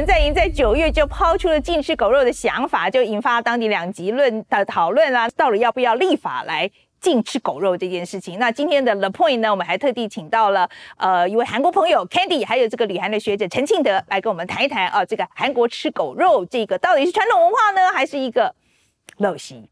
文在寅在九月就抛出了禁吃狗肉的想法，就引发当地两极论的讨论啊，到底要不要立法来禁吃狗肉这件事情？那今天的 The Point 呢，我们还特地请到了呃一位韩国朋友 Candy，还有这个旅韩的学者陈庆德来跟我们谈一谈啊，这个韩国吃狗肉这个到底是传统文化呢，还是一个陋习？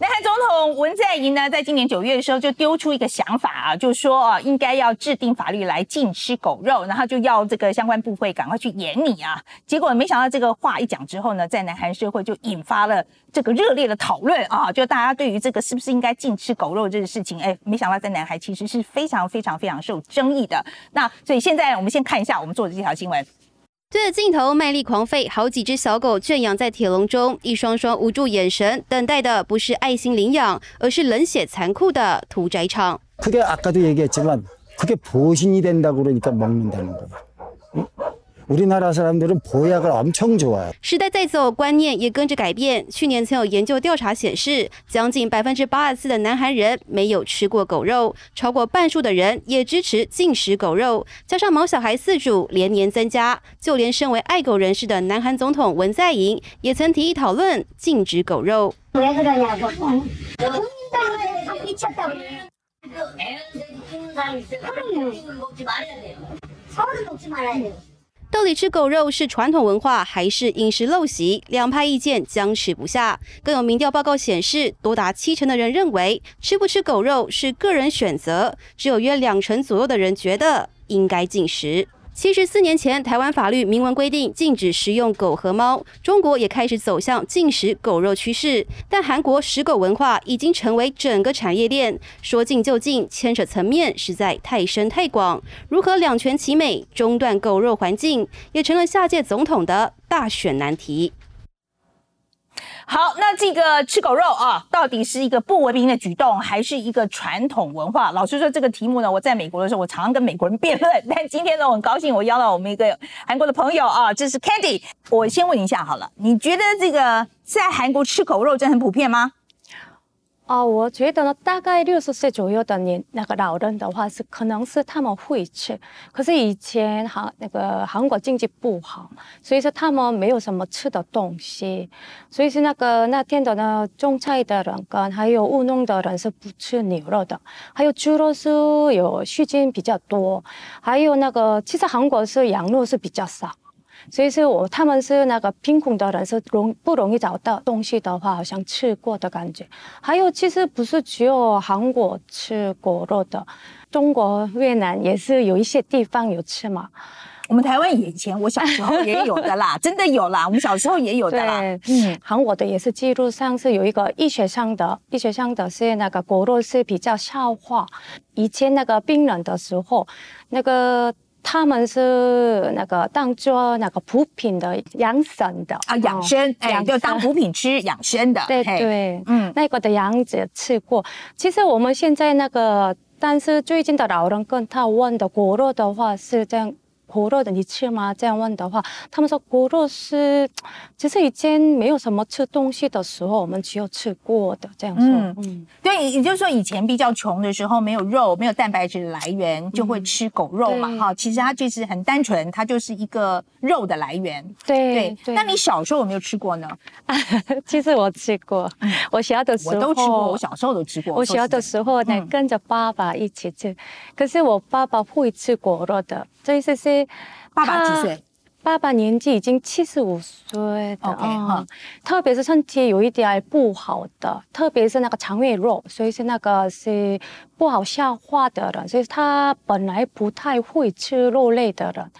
南韩总统文在寅呢，在今年九月的时候就丢出一个想法啊，就说啊，应该要制定法律来禁吃狗肉，然后就要这个相关部会赶快去严拟啊。结果没想到这个话一讲之后呢，在南韩社会就引发了这个热烈的讨论啊，就大家对于这个是不是应该禁吃狗肉这个事情，哎，没想到在南韩其实是非常非常非常受争议的。那所以现在我们先看一下我们做的这条新闻。对着镜头卖力狂吠，好几只小狗圈养在铁笼中，一双双无助眼神，等待的不是爱心领养，而是冷血残酷的屠宰场。그게아까도얘기했지만그게보신이된다그러니까먹는다는거야 우리나라사람들은보약을엄청좋아해时代在走，观念也跟着改变。去年曾有研究调查显示，将近百分之八十四的南韩人没有吃过狗肉，超过半数的人也支持禁食狗肉。加上毛小孩饲主连年增加，就连身为爱狗人士的南韩总统文在寅也曾提议讨论禁止狗肉。 到底吃狗肉是传统文化还是饮食陋习？两派意见僵持不下。更有民调报告显示，多达七成的人认为吃不吃狗肉是个人选择，只有约两成左右的人觉得应该进食。其实四年前，台湾法律明文规定禁止食用狗和猫，中国也开始走向禁食狗肉趋势。但韩国食狗文化已经成为整个产业链，说禁就禁，牵扯层面实在太深太广。如何两全其美，中断狗肉环境，也成了下届总统的大选难题。好，那这个吃狗肉啊，到底是一个不文明的举动，还是一个传统文化？老实说，这个题目呢，我在美国的时候，我常常跟美国人辩论。但今天呢，我很高兴，我邀到我们一个韩国的朋友啊，这是 Candy。我先问一下好了，你觉得这个在韩国吃狗肉真的很普遍吗？啊，我觉得呢，大概六十岁左右的年那个老人的话，是可能是他们会吃。可是以前韩那个韩国经济不好，所以说他们没有什么吃的东西。所以是那个那天的呢，种菜的人跟还有务农的人是不吃牛肉的。还有猪肉是有细菌比较多，还有那个其实韩国是羊肉是比较少。所以是我他们是那个贫困的人是容不容易找到东西的话，好像吃过的感觉。还有其实不是只有韩国吃果肉的，中国、越南也是有一些地方有吃嘛。我们台湾以前我小时候也有的啦，真的 有啦，我们小时候也有的啦。嗯，韩国的也是记录上是有一个医学上的，医学上的是那个果肉是比较消化。以前那个病人的时候，那个。他们是那个当做那个补品的养生的啊，养生哎，就当补品吃养生的。对对，嗯，那个的样子吃过。其实我们现在那个，但是最近的老人跟他问的果肉的话是这样。骨肉的你吃吗？这样问的话，他们说狗肉是，其实以前没有什么吃东西的时候，我们只有吃过的这样说。嗯，对，也就是说以前比较穷的时候，没有肉，没有蛋白质来源，就会吃狗肉嘛。哈，其实它就是很单纯，它就是一个肉的来源。对对。那你小时候有没有吃过呢？其实我吃过，我小的时候我都吃过，我小时候都吃过。我小的时候呢，跟着爸爸一起吃，可是我爸爸会吃果肉的，所以是是。爸爸几岁？爸爸年纪已经七十五岁的啊，特别是身体有一点不好的，特别是那个肠胃弱，所以是那个是不好消化的人，所以他本来不太会吃肉类的人。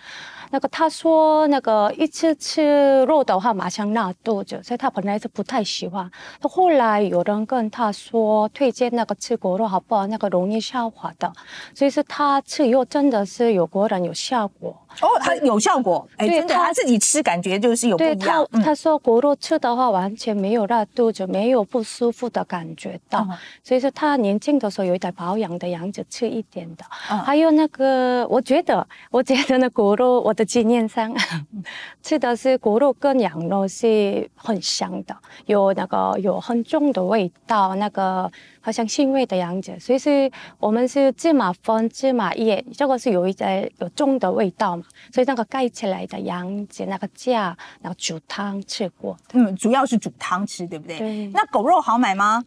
那个他说，那个一次吃肉的话，马上拉肚子，所以他本来是不太喜欢。他后来有人跟他说，推荐那个吃果肉好不好？那个容易消化的，所以是他吃以后真的是有果然有效果。哦，他有效果，哎，真的，他自己吃感觉就是有不一样。他他说果肉吃的话，完全没有拉肚子，没有不舒服的感觉到。所以说他年轻的时候有一点保养的样子，吃一点的。还有那个，我觉得，我觉得那果肉我。的经验上，吃的是狗肉跟羊肉是很香的，有那个有很重的味道，那个好像腥味的样子。所以是我们是芝麻粉、芝麻叶，这个是有一点有重的味道嘛，所以那个盖起来的样子，那个架，然后煮汤吃过。嗯，主要是煮汤吃，对不对？对那狗肉好买吗？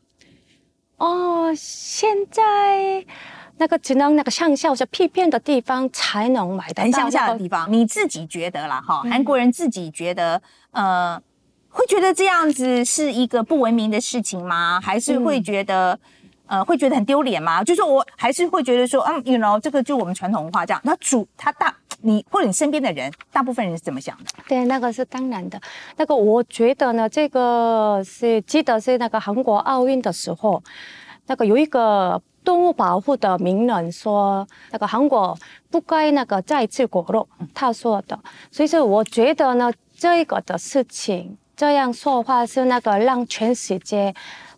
哦，现在那个只能那个乡下或者屁片的地方才能买得到。很乡下的地方，你自己觉得啦，哈，嗯韩国人自己觉得，呃，会觉得这样子是一个不文明的事情吗？还是会嗯觉得？呃，会觉得很丢脸吗？就是我还是会觉得说，嗯，you know，这个就我们传统文化这样。那主他大你或者你身边的人，大部分人是怎么想的？对，那个是当然的。那个我觉得呢，这个是记得是那个韩国奥运的时候，那个有一个动物保护的名人说，那个韩国不该那个再吃狗肉，他说的。所以说，我觉得呢，这个的事情这样说话是那个让全世界。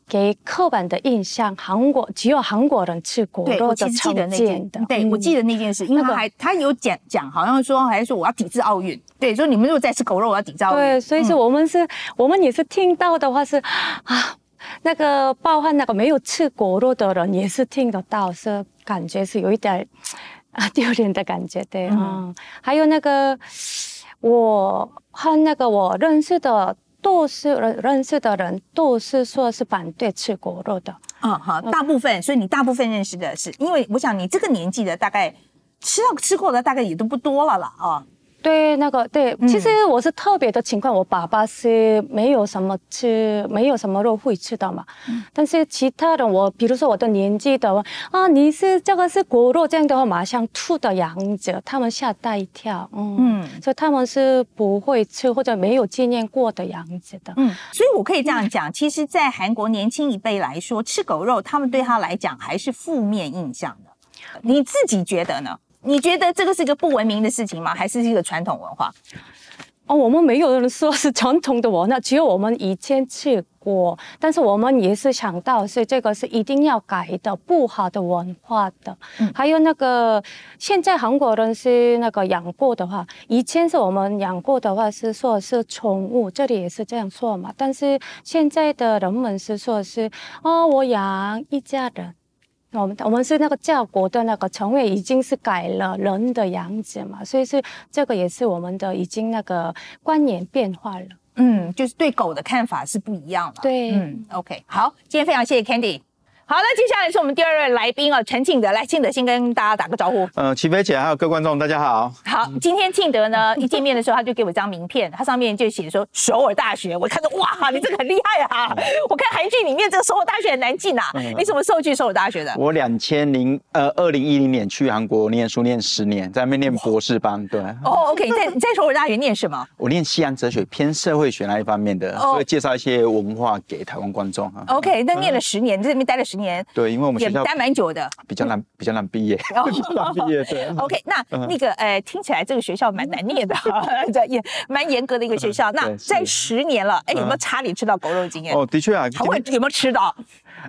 给刻板的印象，韩国只有韩国人吃狗对，肉的我记得常那件见的，，对、我记得。那件事，因为他那个还他有讲讲，好像说还说我要抵制奥运，对，说你们如果再吃狗肉，我要抵制奥运。对，所以说嗯我们是，我们也是听到的话是啊，那个包含那个没有吃狗肉的人也是听得到，是感觉是有一点 啊丢脸的感觉，对，嗯。嗯，还有那个我和那个我认识的。都是认认识的人都是说是反对吃狗肉的，嗯，好，大部分，所以你大部分认识的是，因为我想你这个年纪的大概吃到吃过的大概也都不多了啦，啊，对，那个对，嗯其实我是特别的情况，我爸爸是没有什么吃，没有什么肉会吃的嘛。嗯但是其他人，我比如说我的年纪的话啊，你是这个是果肉这样的话，马上吐的样子，他们吓大一跳。嗯嗯所以他们是不会吃或者没有经验过的样子的。嗯，所以我可以这样讲，其实，在韩国年轻一辈来说，吃狗肉，他们对他来讲还是负面印象的。你自己觉得呢？你觉得这个是一个不文明的事情吗？还是一个传统文化？哦，我们没有人说是传统的文化，只有我们以前吃过，但是我们也是想到是这个是一定要改的不好的文化的。嗯还有那个现在韩国人是那个养过的话，以前是我们养过的话是说是宠物，这里也是这样说嘛。但是现在的人们是说是哦，我养一家人。我们我们是那个教国的那个成为已经是改了人的样子嘛，所以是这个也是我们的已经那个观念变化了。嗯，就是对狗的看法是不一样了。对嗯，OK，好，今天非常谢谢 Candy。好，那接下来是我们第二位来宾啊，陈庆德，来，庆德先跟大家打个招呼。呃，齐飞姐还有各位观众，大家好。好，今天庆德呢一见面的时候，他就给我一张名片，他上面就写说首尔大学。我看到哇，你这个很厉害啊！我看韩剧里面这个首尔大学很难进啊。你什么时候去首尔大学的？我两千零呃二零一零年去韩国念书，念十年，在那边念博士班。对，哦，OK，你在你在首尔大学念什么？我念西洋哲学，偏社会学那一方面的，哦所以介绍一些文化给台湾观众啊。OK，那念了十年，你在这边待了十年，对，因为我们也学校待蛮久的。比较难，比较难毕业，哦比较难毕业。对。OK，那那个呃，听起来这个学校蛮难念的，这也蛮严格的一个学校。那在十年了，哎，有没有差点吃到狗肉经验？哦，的确啊，有没有吃到？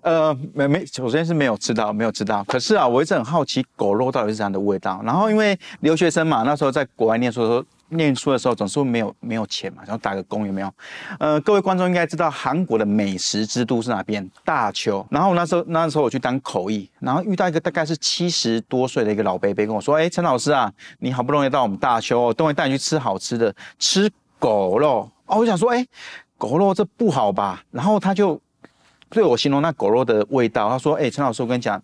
呃，没没，首先是没有吃到，没有吃到。可是啊，我一直很好奇狗肉到底是怎样的味道。然后因为留学生嘛，那时候在国外念书的时候，念书的时候总是没有没有钱嘛，然后打个工有没有？呃，各位观众应该知道韩国的美食之都是哪边？大邱。然后那时候那时候我去当口译，然后遇到一个大概是七十多岁的一个老伯伯跟我说：“哎，陈老师啊，你好不容易到我们大邱哦，都会带你去吃好吃的，吃狗肉。”哦，我想说，哎，狗肉这不好吧？然后他就。对我形容那狗肉的味道，他说：“哎、陈老师，我跟你讲，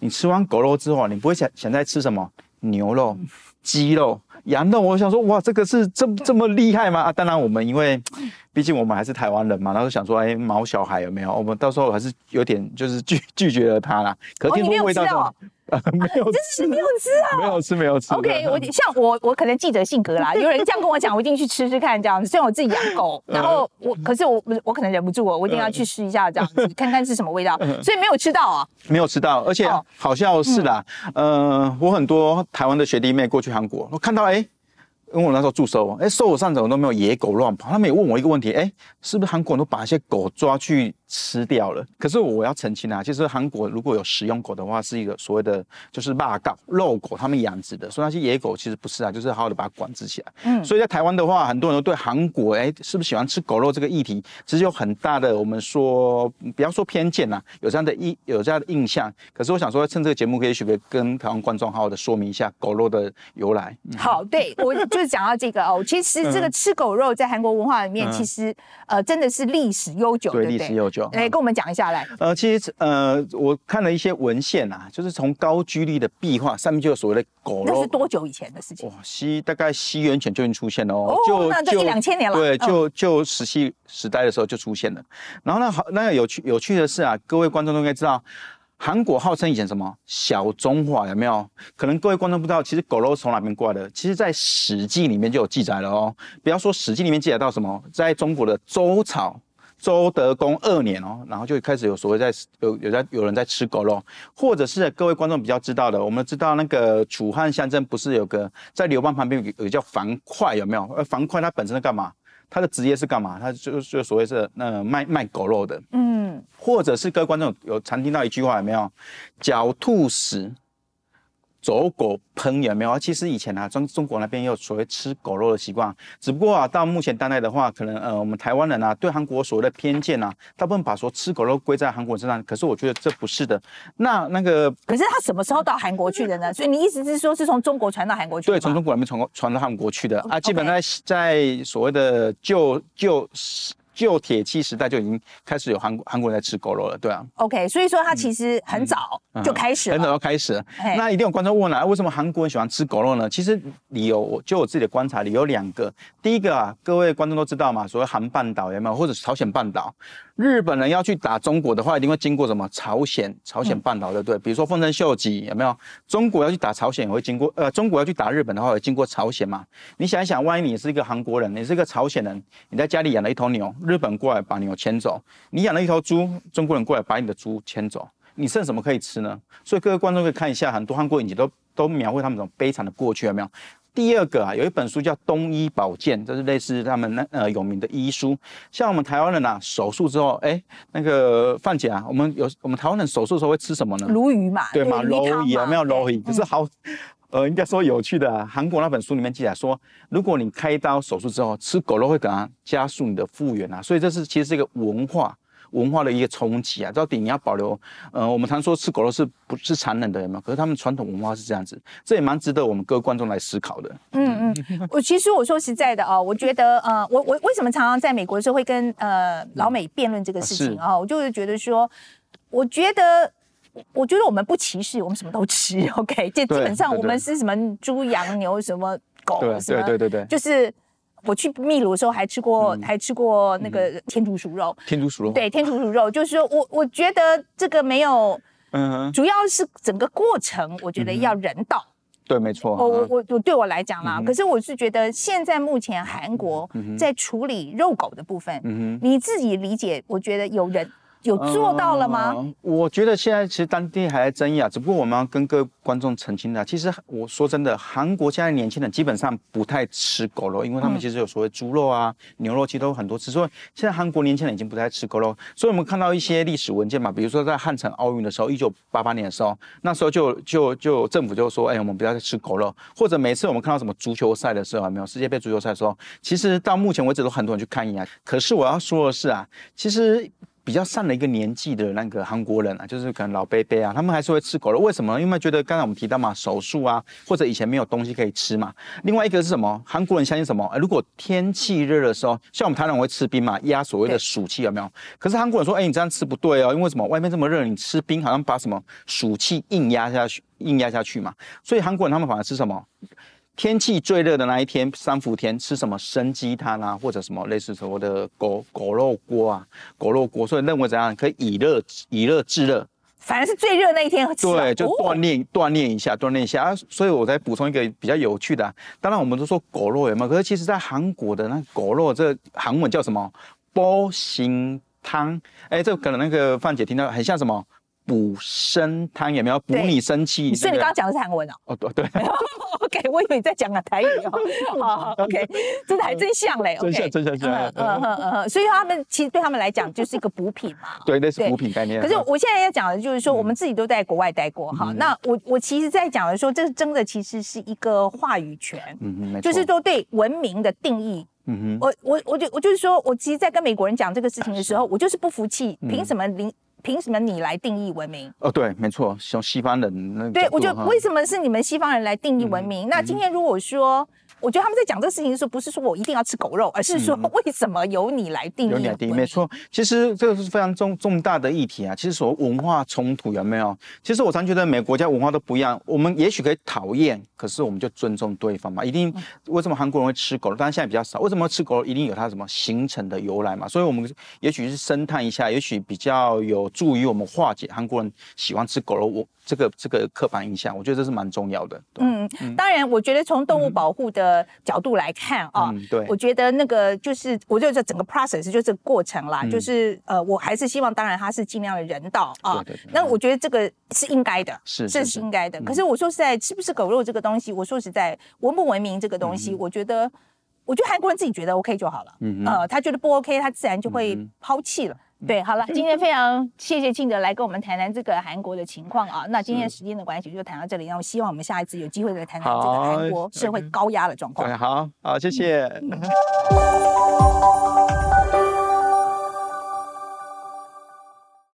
你吃完狗肉之后，你不会想想再吃什么牛肉、鸡肉、羊肉。”我想说，哇，这个是这这么厉害吗？啊，当然我们因为毕竟我们还是台湾人嘛，然后想说，哎、毛小孩有没有？我们到时候还是有点就是拒拒绝了他啦。可听说味道呃 没有真吃是没有吃啊。没有吃，没有吃。OK，我像我，我可能记者性格啦，有人这样跟我讲，我一定去吃吃看这样子。虽然我自己养狗，然后我，可是我我可能忍不住，我一定要去试一下这样子，看看是什么味道。所以没有吃到啊。没有吃到，而且哦好像是啦，呃，我很多台湾的学弟妹过去韩国，我看到哎。因为我那时候驻守，哎，搜我上怎么都没有野狗乱跑。他们也问我一个问题，哎，是不是韩国人都把一些狗抓去吃掉了？可是我要澄清啊，其实韩国如果有食用狗的话，是一个所谓的就是腊狗、肉狗，他们养殖的，所以那些野狗其实不是啊，就是好好的把它管制起来。嗯，所以在台湾的话，很多人都对韩国，哎，是不是喜欢吃狗肉这个议题，其实有很大的我们说不要说偏见呐，有这样的印有这样的印象。可是我想说，趁这个节目，可以许可跟台湾观众好好的说明一下狗肉的由来。好，对我就是讲到这个哦，其实这个 吃狗肉在韩国文化里面，其实呃真的是历史悠久，对历史悠久。来跟我们讲一下来。呃，其实呃我看了一些文献啊，就是从高句丽的壁画上面就有所谓的狗肉。那是多久以前的事情？哇，西大概西元前就已经出现了哦，就那就一两千年了。对，就就石器时代的时候就出现了。然后那，好，那个有趣有趣的是啊，各位观众都应该知道。韩国号称以前什么小中华有没有？可能各位观众不知道，其实狗肉从哪边过来的？其实，在《史记》里面就有记载了哦。不要说《史记》里面记载到什么，在中国的周朝周德公二年哦，然后就开始有所谓在有有在有人在吃狗肉，或者是各位观众比较知道的，我们知道那个楚汉相争不是有个在刘邦旁边有有叫樊哙有没有？而樊哙他本身是干嘛？他的职业是干嘛？他就就所谓是那卖卖狗肉的，嗯，或者是各位观众有常听到一句话有没有？狡兔死。走狗烹有没有？其实以前啊，中中国那边也有所谓吃狗肉的习惯，只不过啊，到目前当代的话，可能呃，我们台湾人啊，对韩国所谓的偏见啊，大部分把说吃狗肉归在韩国身上。可是我觉得这不是的。那那个，可是他什么时候到韩国去的呢？所以你意思是说，是从中国传到韩国去？对，从中国那边传传到韩国去的啊，基本在在所谓的旧旧。旧铁器时代就已经开始有韩国韩国人在吃狗肉了，对啊。OK，所以说它其实很早就开始了，很早就开始了。那一定有观众问了，为什么韩国人喜欢吃狗肉呢？其实理由就我自己的观察理由两个。第一个啊，各位观众都知道嘛，所谓韩半岛有没有，或者朝鲜半岛。日本人要去打中国的话，一定会经过什么朝鲜？朝鲜半岛，对不对？比如说丰臣秀吉有没有？中国要去打朝鲜，也会经过呃，中国要去打日本的话，会经过朝鲜嘛？你想一想，万一你是一个韩国人，你是一个朝鲜人，你在家里养了一头牛，日本过来把牛牵走；你养了一头猪，中国人过来把你的猪牵走，你剩什么可以吃呢？所以各位观众可以看一下，很多韩国影集都都描绘他们这种悲惨的过去，有没有？第二个啊，有一本书叫《东医保健》，这是类似他们那呃有名的医书。像我们台湾人啊，手术之后，哎，那个范姐啊，我们有我们台湾人手术的时候会吃什么呢？鲈鱼嘛，对嘛？鲈鱼啊，没有鲈鱼，可是好，呃，应该说有趣的。韩国那本书里面记载说，如果你开刀手术之后吃狗肉，会给它加速你的复原啊。所以这是其实是一个文化。文化的一个冲击啊，到底你要保留？呃，我们常说吃狗肉是不是残忍的？有没有？可是他们传统文化是这样子，这也蛮值得我们各位观众来思考的。嗯嗯，我其实我说实在的哦，我觉得呃，我我为什么常常在美国的时候会跟呃老美辩论这个事情啊？我就是觉得说，我觉得我觉得我们不歧视，我们什么都吃。OK，这基本上我们是什么猪羊牛什么狗什么，对对对对，就是。我去秘鲁的时候还吃过，还吃过那个天竺鼠肉。天竺鼠肉。对，天竺鼠肉，就是说我我觉得这个没有，嗯，主要是整个过程，我觉得要人道。对，没错。我我我我对我来讲啦，可是我是觉得现在目前韩国在处理肉狗的部分，你自己理解，我觉得有人。有做到了吗？我觉得现在其实当地还在争议啊，只不过我们要跟各位观众澄清的，其实我说真的，韩国现在年轻人基本上不太吃狗肉，因为他们其实有所谓猪肉啊、牛肉，其实都很多吃。所以现在韩国年轻人已经不太吃狗肉。所以我们看到一些历史文件嘛，比如说在汉城奥运的时候，一九八八年的时候，那时候就就就政府就说，哎，我们不要再吃狗肉。或者每次我们看到什么足球赛的时候，没有世界杯足球赛的时候，其实到目前为止都很多人去看一眼。可是我要说的是啊，其实。比较上了一个年纪的那个韩国人啊，就是可能老伯伯啊，他们还是会吃狗肉。为什么？因为觉得刚才我们提到嘛，手术啊，或者以前没有东西可以吃嘛。另外一个是什么？韩国人相信什么？如果天气热的时候，像我们台湾人会吃冰嘛，压所谓的暑气有没有？可是韩国人说，哎，你这样吃不对哦，因为什么？外面这么热，你吃冰好像把什么暑气硬压下去，硬压下去嘛。所以韩国人他们反而吃什么？天气最热的那一天，三伏天吃什么生鸡汤啊，或者什么类似所谓的狗狗肉锅啊，狗肉锅，所以认为怎样可以以热以热制热，反而是最热那一天吃。对，就锻炼锻炼一下，锻炼一下啊。所以我再补充一个比较有趣的，当然我们都说狗肉有没有？可是其实在韩国的那狗肉，这韩文叫什么？波心汤。哎，这可能那个范姐听到很像什么？补身汤，有没有补你生气？所以你刚刚讲的是韩文哦。哦，对对，OK，我以为你在讲啊台语哦。好 好，OK，真的还真像嘞。真像真像真像嗯嗯嗯所以他们其实对他们来讲就是一个补品嘛。对，类似对补品概念。可是我现在要讲的就是说，我们自己都在国外待过哈。嗯那我我其实在讲的说，这真的其实是一个话语权，嗯嗯，就是，说对文明的定义。嗯哼，我我我就我就是说，我其实，在跟美国人讲这个事情的时候，我就是不服气，嗯凭什么你凭什么你来定义文明？哦，对，没错，像西方人那对我觉得为什么是你们西方人来定义文明？那今天如果说，我觉得他们在讲这个事情的时候，不是说我一定要吃狗肉，而是说为什么由你来定义文明？有点低，没错。其实这个是非常重重大的议题啊。其实所谓文化冲突有没有？其实我常觉得每个国家文化都不一样。我们也许可以讨厌，可是我们就尊重对方嘛。一定为什么韩国人会吃狗肉？当然现在比较少。为什么吃狗肉？一定有它什么形成的由来嘛。所以我们也许是深探一下，也许比较有助于我们化解韩国人喜欢吃狗肉我这个这个刻板印象。我觉得这是蛮重要的。对嗯，当然，我觉得从动物保护的角度来看啊，嗯对我觉得那个就是，我觉得这整个 process 就这个过程啦，嗯就是呃，我还是希望，当然它是尽量的人道啊对对对。那我觉得这个是应该的，是是是是应该的。嗯可是我说实在，吃不吃狗肉这个东西，我说实在，文不文明这个东西，我觉得，我觉得韩国人自己觉得 OK 就好了。嗯嗯呃，他觉得不 OK，他自然就会抛弃了。对，好了，今天非常谢谢庆德来跟我们谈谈这个韩国的情况啊。那今天时间的关系就谈到这里，那我希望我们下一次有机会再谈谈这个韩国社会高压的状况对，。好好，谢谢。嗯